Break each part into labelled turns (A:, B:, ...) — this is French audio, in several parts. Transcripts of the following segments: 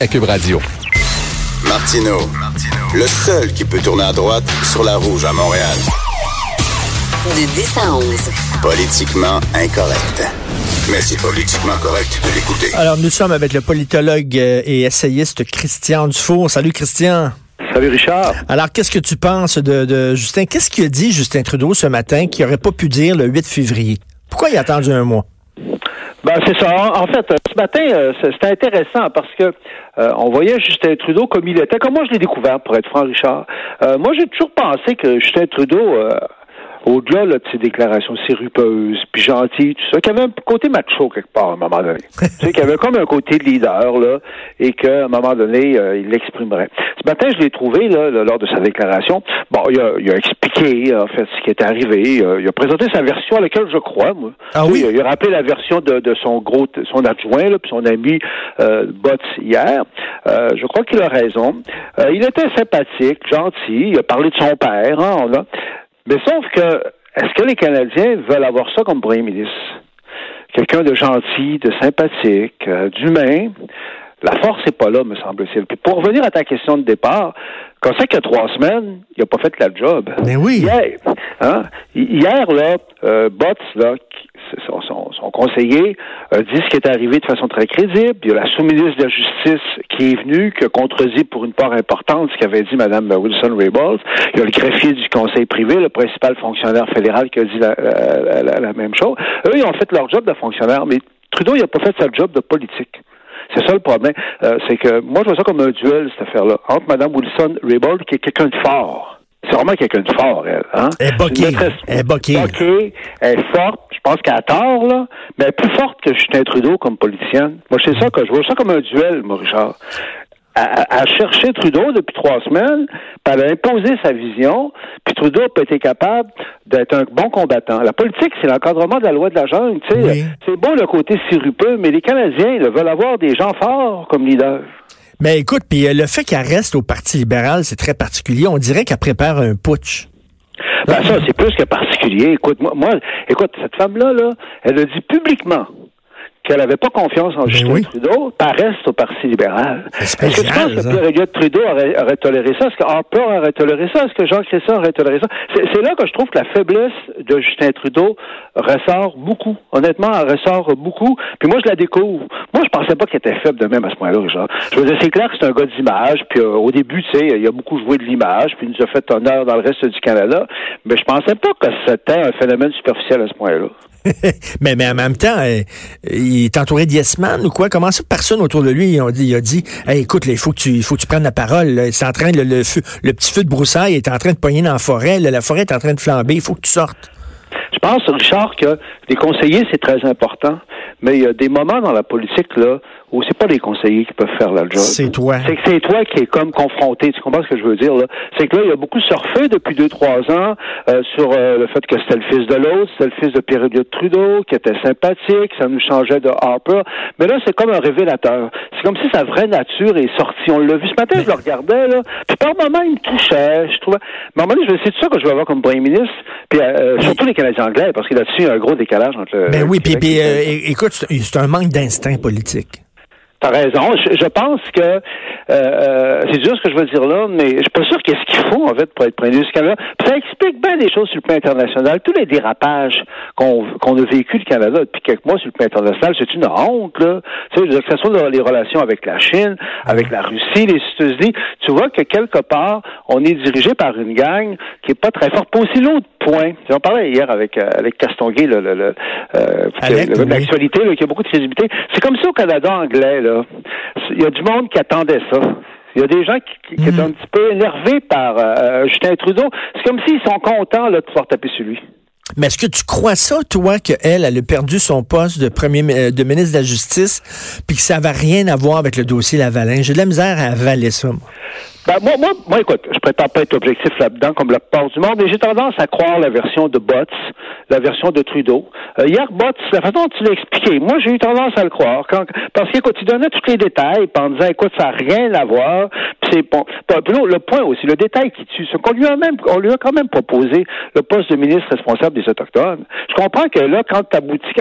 A: à Cube Radio.
B: Martino, le seul qui peut tourner à droite sur la rouge à Montréal.
C: De 10 à 11.
B: Politiquement incorrect. Mais c'est politiquement correct de l'écouter.
D: Alors, nous sommes avec le politologue et essayiste Christian Dufour. Salut, Christian.
E: Salut Richard.
D: Alors, qu'est-ce que tu penses de, de Justin? Qu'est-ce qu'il a dit, Justin Trudeau, ce matin, qu'il n'aurait pas pu dire le 8 février? Pourquoi il a attendu un mois?
E: Ben, c'est ça. En fait, ce matin, euh, c'était intéressant parce que euh, on voyait Justin Trudeau comme il était. Comme moi, je l'ai découvert, pour être franc, Richard. Euh, moi, j'ai toujours pensé que Justin Trudeau au-delà de ses déclarations sirupeuses, puis gentilles, tout ça, qu'il y avait un côté macho quelque part à un moment donné. tu sais, qu'il y avait comme un côté de leader, là, et qu'à un moment donné, euh, il l'exprimerait. Ce matin, je l'ai trouvé, là, lors de sa déclaration, bon, il a, il a expliqué, en fait, ce qui est arrivé. Euh, il a présenté sa version à laquelle je crois, moi.
D: Ah oui?
E: Il a, rappelé la version de, de son gros, son adjoint, là, puis son ami euh, Botts hier. Euh, je crois qu'il a raison. il était sympathique, gentil. Il a parlé de son père, hein, on a. Mais sauf que, est-ce que les Canadiens veulent avoir ça comme premier ministre? Quelqu'un de gentil, de sympathique, euh, d'humain? La force n'est pas là, me semble-t-il. Puis pour revenir à ta question de départ, quand c'est qu'il y a trois semaines, il n'a pas fait la job.
D: Mais oui.
E: Hier, hein, hier là, euh, Botts, là, son, son, son, conseiller, a dit ce qui est arrivé de façon très crédible. Il y a la sous-ministre de la Justice qui est venue, qui a contredit pour une part importante ce qu'avait dit Mme Wilson-Raybould. Il y a le greffier du conseil privé, le principal fonctionnaire fédéral qui a dit la, la, la même chose. Eux, ils ont fait leur job de fonctionnaire, mais Trudeau, il n'a pas fait sa job de politique. C'est ça le problème. Euh, c'est que moi, je vois ça comme un duel, cette affaire-là, entre Mme Wilson-Raybould, qui est quelqu'un de fort. C'est vraiment quelqu'un de fort, elle. Hein?
D: Elle est boquée. Elle est boquée.
E: Elle est forte. Je pense qu'elle a tort, là. Mais elle est plus forte que Justin Trudeau comme politicienne. Moi, c'est ça que je vois ça comme un duel, moi, Richard a, cherché Trudeau depuis trois semaines, puis elle a imposé sa vision, puis Trudeau pas été capable d'être un bon combattant. La politique, c'est l'encadrement de la loi de la jungle. C'est beau le côté sirupeux, mais les Canadiens ils veulent avoir des gens forts comme leaders.
D: Mais écoute, puis euh, le fait qu'elle reste au Parti libéral, c'est très particulier. On dirait qu'elle prépare un putsch.
E: Ben ça, c'est plus que particulier. Écoute, moi, moi écoute, cette femme-là, là, elle a dit publiquement qu'elle n'avait pas confiance en ben Justin Trudeau, reste au Parti libéral. Est-ce que tu penses que Pierre Trudeau aurait, aurait, toléré ça? Est-ce que Harper aurait toléré ça? Est-ce que Jean Chrétien aurait toléré ça? C'est là que je trouve que la faiblesse de Justin Trudeau ressort beaucoup. Honnêtement, elle ressort beaucoup. Puis moi, je la découvre. Moi, je pensais pas qu'il était faible de même à ce point-là, genre. Je veux dire, c'est clair que c'est un gars d'image. Puis euh, au début, tu sais, il a beaucoup joué de l'image. Puis il nous a fait honneur dans le reste du Canada. Mais je pensais pas que c'était un phénomène superficiel à ce point-là.
D: mais, mais en même temps, euh, il est entouré d'Yesman ou quoi? Comment ça, personne autour de lui, dit, il a dit écoute, il faut que tu, faut que tu prennes la parole. C'est en train, le, le, petit feu de broussailles est en train de pogner dans la forêt. la forêt est en train de flamber. Il faut que tu sortes.
E: Je pense, Richard, que les conseillers, c'est très important. Mais il y a des moments dans la politique, là, où c'est pas les conseillers qui peuvent faire la job.
D: C'est toi.
E: C'est que c'est toi qui es comme confronté. Tu comprends ce que je veux dire, là? C'est que là, il y a beaucoup surfé depuis deux, trois ans euh, sur euh, le fait que c'était le fils de l'autre, c'était le fils de pierre de Trudeau, qui était sympathique, ça nous changeait de Harper. Mais là, c'est comme un révélateur. C'est comme si sa vraie nature est sortie. On l'a vu ce matin, je le regardais, là. Puis par moments, il me touchait, je trouvais. Mais à un moment donné, je de ça que je vais avoir comme premier ministre? Puis euh, surtout les Canadiens anglais, parce que là-dessus, il y a un gros décalage entre le.
D: Ben oui, puis, puis écoute, c'est un manque d'instinct politique.
E: T'as raison. Je, pense que euh, euh, c'est dur ce que je veux dire là, mais je suis pas sûr qu'est-ce qu'il faut en fait pour être ministre du Canada. ça explique bien des choses sur le plan international. Tous les dérapages qu'on qu'on a vécu le Canada depuis quelques mois sur le plan international, c'est une honte là. Tu sais, que ce soit les relations avec la Chine, avec la Russie, les États-Unis, tu vois que quelque part on est dirigé par une gang qui est pas très forte. Pas aussi l'autre point. J'en parlais hier avec euh, avec Castonguay, le, le, le euh, l'actualité, qui a beaucoup de crédibilité. C'est comme ça au Canada anglais là. Il y a du monde qui attendait ça. Il y a des gens qui, qui, hmm. un petit peu énervés par euh, Justin Trudeau. C'est comme s'ils sont contents là, de pouvoir taper sur lui.
D: Mais est-ce que tu crois ça, toi, qu'elle, elle a perdu son poste de premier euh, de ministre de la Justice, puis que ça va rien à voir avec le dossier Lavalin? J'ai de la misère à avaler ça, moi.
E: Ben, moi, moi, moi, écoute, je prétends pas être objectif là-dedans comme la plupart du monde, mais j'ai tendance à croire la version de Botts, la version de Trudeau. Euh, hier, Botts, la façon dont tu l'as expliqué, moi, j'ai eu tendance à le croire. Quand, parce qu'écoute, il donnait tous les détails en disant, écoute, ça n'a rien à voir, c'est bon. Le point aussi, le détail qui tue, c'est qu'on lui a même, on lui a quand même proposé le poste de ministre responsable des Autochtones. Je comprends que là, quand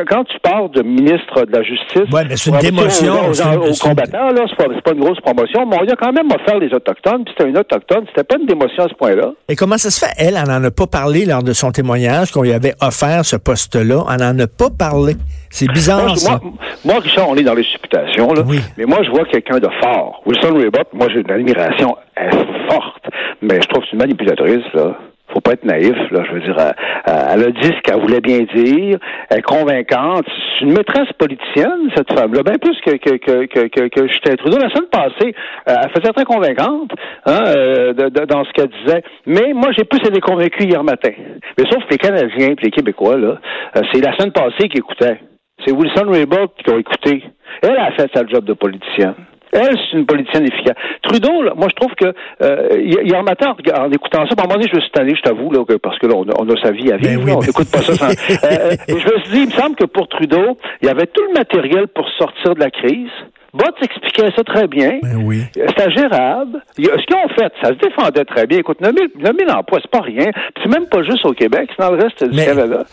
E: quand tu pars de ministre de la Justice.
D: Ouais, mais c'est une démotion.
E: Aux, combattants, là, c'est pas, pas, une grosse promotion, mais on lui a quand même offert les Autochtones, puis c'était un Autochtone, c'était pas une démotion à ce point-là.
D: Et comment ça se fait? Elle, elle n'en a pas parlé lors de son témoignage qu'on lui avait offert ce poste-là. Elle n'en a pas parlé. C'est bizarre,
E: moi,
D: ça.
E: Moi, Richard, on est dans les supputations, là.
D: Oui.
E: Mais moi, je vois quelqu'un de fort. Wilson Raybould, moi, j'ai une admiration forte. Mais je trouve que c'est une manipulatrice, là faut pas être naïf, là. Je veux dire, elle, a dit ce qu'elle voulait bien dire. Elle est convaincante. C'est une maîtresse politicienne, cette femme-là, bien plus que, que, que, que, que Justin Trudeau. La semaine passée, euh, elle faisait très convaincante hein, euh, dans ce qu'elle disait. Mais moi, j'ai plus été convaincu hier matin. Mais sauf que les Canadiens et les Québécois, là, euh, c'est la semaine passée qu'ils écoutaient. C'est Wilson Raybould qui ont écouté. Elle a fait sa job de politicienne. Elle, c'est une politicienne efficace? Trudeau, là, moi, je trouve que euh, hier matin, en écoutant ça, à un moment donné, je me suis tanné, je t'avoue, là, parce que là, on a, sa vie à vivre, ben on n'écoute pas ça sans... euh, je me suis dit, il me semble que pour Trudeau, il y avait tout le matériel pour sortir de la crise. Bott expliquait ça très bien.
D: Ben oui.
E: C'était gérable. Ce qu'ils ont fait, ça se défendait très bien. Écoute, 9 000, emplois, c'est pas rien. c'est même pas juste au Québec, c'est dans le reste du Canada.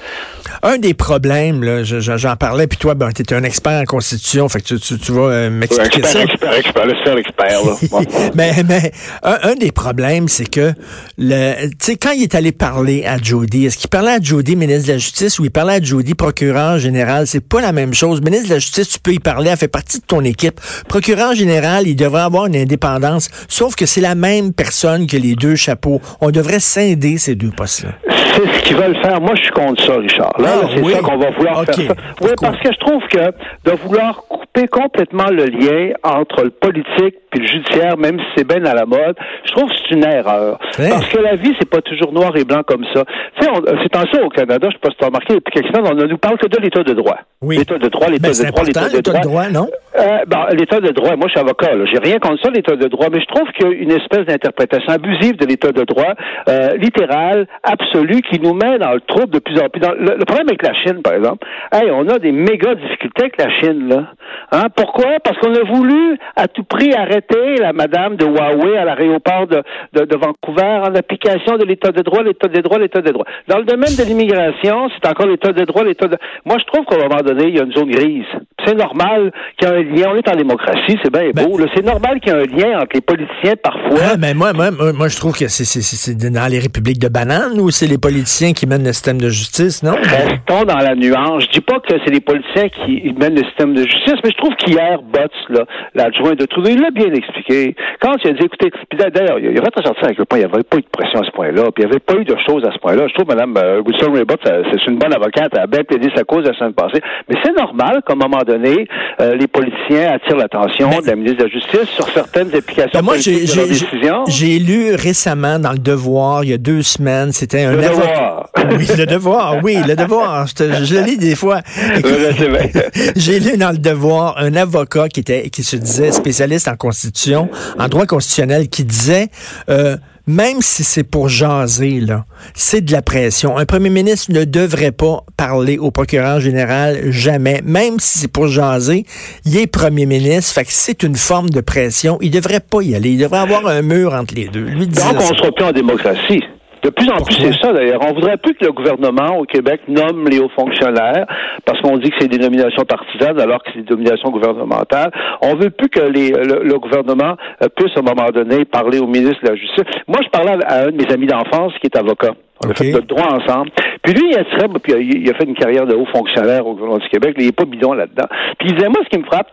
D: Un des problèmes, là, j'en parlais, puis toi, ben, tu es un expert en constitution, fait que tu, tu, vas euh, m'expliquer
E: ça. Expert, expert, expert, expert, là.
D: mais mais un, des problèmes, c'est que, le, tu sais, quand il est allé parler à Jody, est-ce qu'il parlait à Jody, ministre de la Justice, ou il parlait à Jody, procureur général? C'est pas la même chose. Ministre de la Justice, tu peux y parler, elle fait partie de ton équipe. Procureur général, il devrait avoir une indépendance, sauf que c'est la même personne que les deux chapeaux. On devrait scinder ces deux postes-là.
E: C'est ce qu'ils veulent faire. Moi, je suis contre ça, Richard. Là, ah, c'est ça qu'on va vouloir faire ça. Oui, parce que je trouve que de vouloir couper complètement le lien entre le politique le judiciaire, même si c'est bien à la mode, je trouve que c'est une erreur. Parce que la vie, c'est pas toujours noir et blanc comme ça. Tu sais, c'est en ça au Canada, je sais pas si tu as remarqué, depuis quelques semaines, on ne nous parle que de l'état de droit.
D: Oui.
E: L'état de droit, l'état
D: ben,
E: de droit, l'état
D: de droit. droit non?
E: Euh, ben, l'état de droit, moi je suis avocat, j'ai rien contre ça, l'état de droit, mais je trouve qu'il y a une espèce d'interprétation abusive de l'état de droit, euh, littérale, absolue, qui nous met dans le trouble de plus en plus. Dans, le, problème avec la Chine, par exemple, hey, on a des méga difficultés avec la Chine, là. Hein? Pourquoi? Parce qu'on a voulu à tout prix arrêter la madame de Huawei à l'aéroport de, de, de, Vancouver en application de l'état de droit, l'état de droit, l'état de droit. Dans le domaine de l'immigration, c'est encore l'état de droit, l'état de... Moi, je trouve qu'à un moment donné, il y a une zone grise. C'est normal qu'il y ait un lien. On est en démocratie, c'est bien beau. Ben, c'est normal qu'il y ait un lien entre les politiciens parfois.
D: mais moi, moi, moi, je trouve que c'est dans les républiques de bananes ou c'est les politiciens qui mènent le système de justice, non?
E: Restons dans la nuance. Je dis pas que c'est les politiciens qui mènent le système de justice, mais je trouve qu'hier, Botts, l'adjoint de Trudeau, il l'a bien expliqué. Quand il a dit, écoutez, d'ailleurs, il a fait sortir avec le point, il n'y avait pas eu de pression à ce point-là, puis il n'y avait pas eu de choses à ce point-là. Je trouve Mme euh, Wilson Raybot, c'est une bonne avocate, elle a bien plaidé sa cause la semaine passée. Mais c'est normal qu'à un moment donné, euh, les politiciens attirent l'attention de la ministre de la Justice sur certaines applications ben moi,
D: J'ai lu récemment dans Le Devoir, il y a deux semaines, c'était un...
E: Le Devoir.
D: Oui, Le Devoir, oui, Le Devoir. Je, je le lis des fois. J'ai lu dans Le Devoir un avocat qui, était, qui se disait spécialiste en constitution, en droit constitutionnel, qui disait... Euh, même si c'est pour jaser, là, c'est de la pression. Un premier ministre ne devrait pas parler au procureur général jamais, même si c'est pour jaser. Il est premier ministre, fait que c'est une forme de pression. Il devrait pas y aller. Il devrait avoir un mur entre les deux.
E: Donc, on ne sera plus en démocratie. De plus en plus, c'est ça d'ailleurs. On voudrait plus que le gouvernement au Québec nomme les hauts fonctionnaires parce qu'on dit que c'est des nominations partisanes alors que c'est des nominations gouvernementales. On veut plus que les, le, gouvernement euh, puisse à un moment donné parler au ministre de la Justice. Moi, je parlais à un de mes amis d'enfance qui est avocat. On a fait le droit ensemble. Puis lui, il a, puis il a fait une carrière de haut fonctionnaire au gouvernement du Québec. Il n'est pas bidon là-dedans. Puis il disait, moi, ce qui me frappe,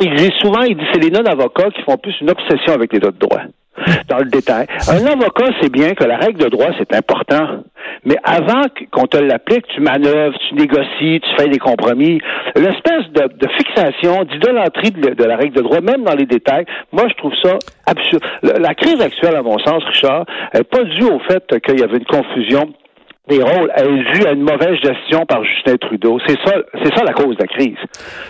E: il dit souvent, il dit, c'est les non-avocats qui font plus une obsession avec les de droit dans le détail. Un avocat sait bien que la règle de droit, c'est important. Mais avant qu'on te l'applique, tu manœuvres, tu négocies, tu fais des compromis. L'espèce de, fixation, d'idolâtrie de, la règle de droit, même dans les détails, moi, je trouve ça absurde. La, crise actuelle, à mon sens, Richard, n'est pas due au fait qu'il y avait une confusion des rôles est à une mauvaise gestion par Justin Trudeau. C'est ça, c'est ça la cause de la crise.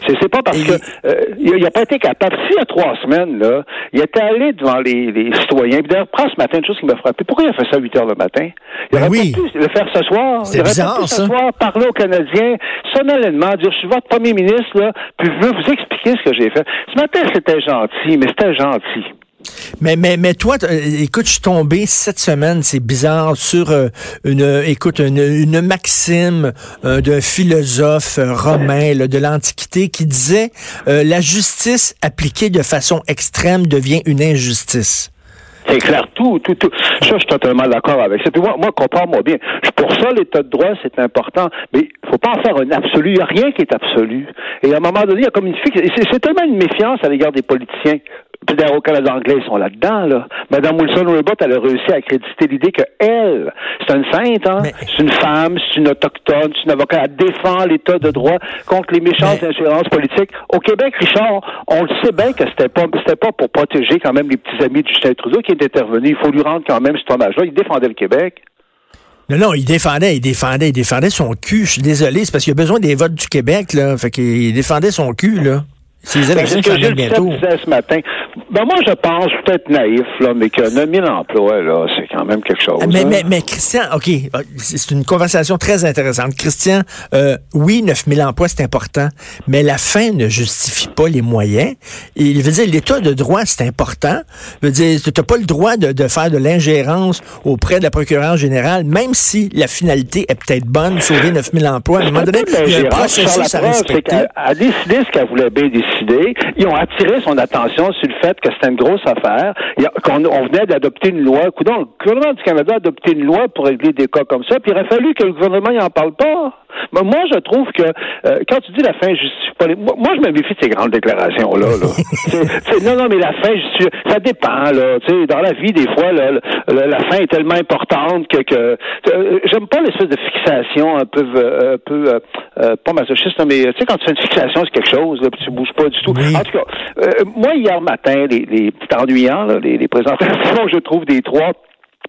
E: C'est, c'est pas parce que euh, il a pas été capable. Si il y a trois semaines là, il était allé devant les, les citoyens. Puis d'ailleurs, prends ce matin une chose qui m'a frappé. Pourquoi il a fait ça à 8 heures le matin? Il
D: ben
E: aurait pas pu le faire ce soir.
D: C'est il bizarre,
E: pu
D: ce
E: soir parler aux Canadiens solennellement, dire je suis votre premier ministre là, puis je veux vous expliquer ce que j'ai fait. Ce matin c'était gentil, mais c'était gentil.
D: Mais, mais, mais toi, écoute, je suis tombé cette semaine, c'est bizarre, sur euh, une, écoute, une, une maxime euh, d'un philosophe euh, romain de l'Antiquité qui disait la justice appliquée de façon extrême devient une injustice.
E: C'est clair, tout, tout, tout. Ça, je suis totalement d'accord avec ça. Puis moi, moi comprends-moi bien. Pour ça, l'état de droit, c'est important. Mais il faut pas en faire un absolu. Il n'y a rien qui est absolu. Et à un moment donné, il y a comme une fixe. C'est tellement une méfiance à l'égard des politiciens. Puis d'ailleurs, au Canada anglais, ils sont là-dedans, là. Madame Wilson Raybould, elle a réussi à accréditer l'idée que elle, c'est une sainte, hein. C'est une femme, c'est une autochtone, c'est une avocate. Elle défend l'état de droit contre les méchantes insurances politiques. Au Québec, Richard, on le sait bien que c'était pas, c'était pas pour protéger quand même les petits amis de Justin Trudeau qui est intervenu. Il faut lui rendre quand même cet hommage-là. Il défendait le Québec.
D: Non, non, il défendait, il défendait, il défendait son cul. Je suis désolé, c'est parce qu'il a besoin des votes du Québec, là. Fait qu'il défendait son cul, là.
E: C'est ben, ce que Gilles disait ce matin. Ben moi, je pense, peut-être naïf, là, mais que 9000 emplois, là, c'est quand même quelque chose.
D: Mais,
E: hein.
D: mais, mais, Christian, OK, c'est une conversation très intéressante. Christian, euh, oui, 9000 emplois, c'est important, mais la fin ne justifie pas les moyens. Il veut dire, l'état de droit, c'est important. Il veut dire, tu n'as pas le droit de, de faire de l'ingérence auprès de la procureure générale, même si la finalité est peut-être bonne, sauver 9000 emplois. À un moment donné, il y a un processus à respecter.
E: Elle a décidé ce qu'elle voulait bien décider ils ont attiré son attention sur le fait que c'était une grosse affaire, qu'on on venait d'adopter une loi. le gouvernement du Canada a adopté une loi pour régler des cas comme ça, puis il aurait fallu que le gouvernement n'en parle pas. Mais moi, je trouve que euh, quand tu dis la fin justifie pas les... Moi, je me méfie de ces grandes déclarations-là. non, non, mais la fin justifie... Ça dépend, là. dans la vie, des fois, la fin est tellement importante que... que euh, J'aime pas l'espèce de fixation un peu... Euh, un peu pas masochiste, mais tu sais, quand tu fais une fixation sur quelque chose, là, puis tu bouges pas du tout. En tout cas, moi, hier matin, les, les c'est ennuyant, là, les, les présentations, je trouve, des trois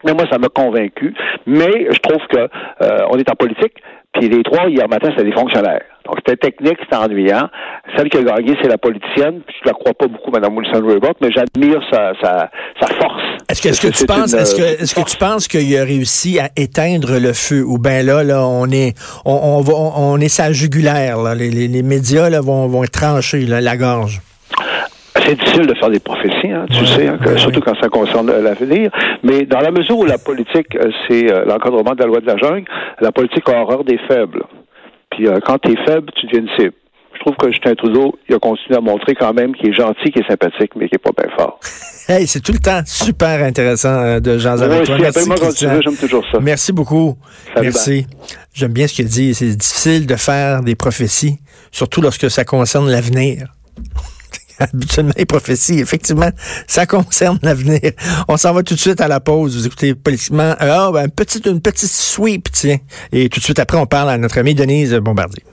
E: mais moi, ça m'a convaincu. Mais je trouve que euh, on est en politique. Puis les trois, hier matin, c'était des fonctionnaires. Donc c'était technique, c'était ennuyant. Celle qui a gagné, c'est la politicienne. Puis je la crois pas beaucoup, Mme Wilson Raybould, mais j'admire sa, sa, sa, force.
D: Est-ce que, est-ce que, tu penses, est-ce que, est-ce que tu penses qu'il a réussi à éteindre le feu? Ou bien là, là, on est, on, on va, on, est sa jugulaire. Là. Les, les, les médias là, vont, vont trancher là, la gorge
E: c'est difficile de faire des prophéties, hein, tu sais, hein, surtout quand ça concerne l'avenir. Mais dans la mesure où la politique, euh, c'est euh, l'encadrement de la loi de la jungle, la politique a horreur des faibles. Puis euh, quand tu es faible, tu deviens une cible. Je trouve que Justin Trudeau, il a continué à montrer quand même qu'il est gentil, qu'il est sympathique, mais qu'il n'est pas bien fort.
D: Hey, c'est tout le temps super intéressant de Jean toi.
E: Merci, j'aime toujours ça.
D: Merci beaucoup. Merci. J'aime bien ce qu'il dit. C'est difficile de faire des prophéties, surtout lorsque ça concerne l'avenir. Habituellement les prophéties. Effectivement, ça concerne l'avenir. On s'en va tout de suite à la pause. Vous écoutez politiquement. Ah, ben, petite, une petite sweep, tiens. Et tout de suite après, on parle à notre amie Denise Bombardier.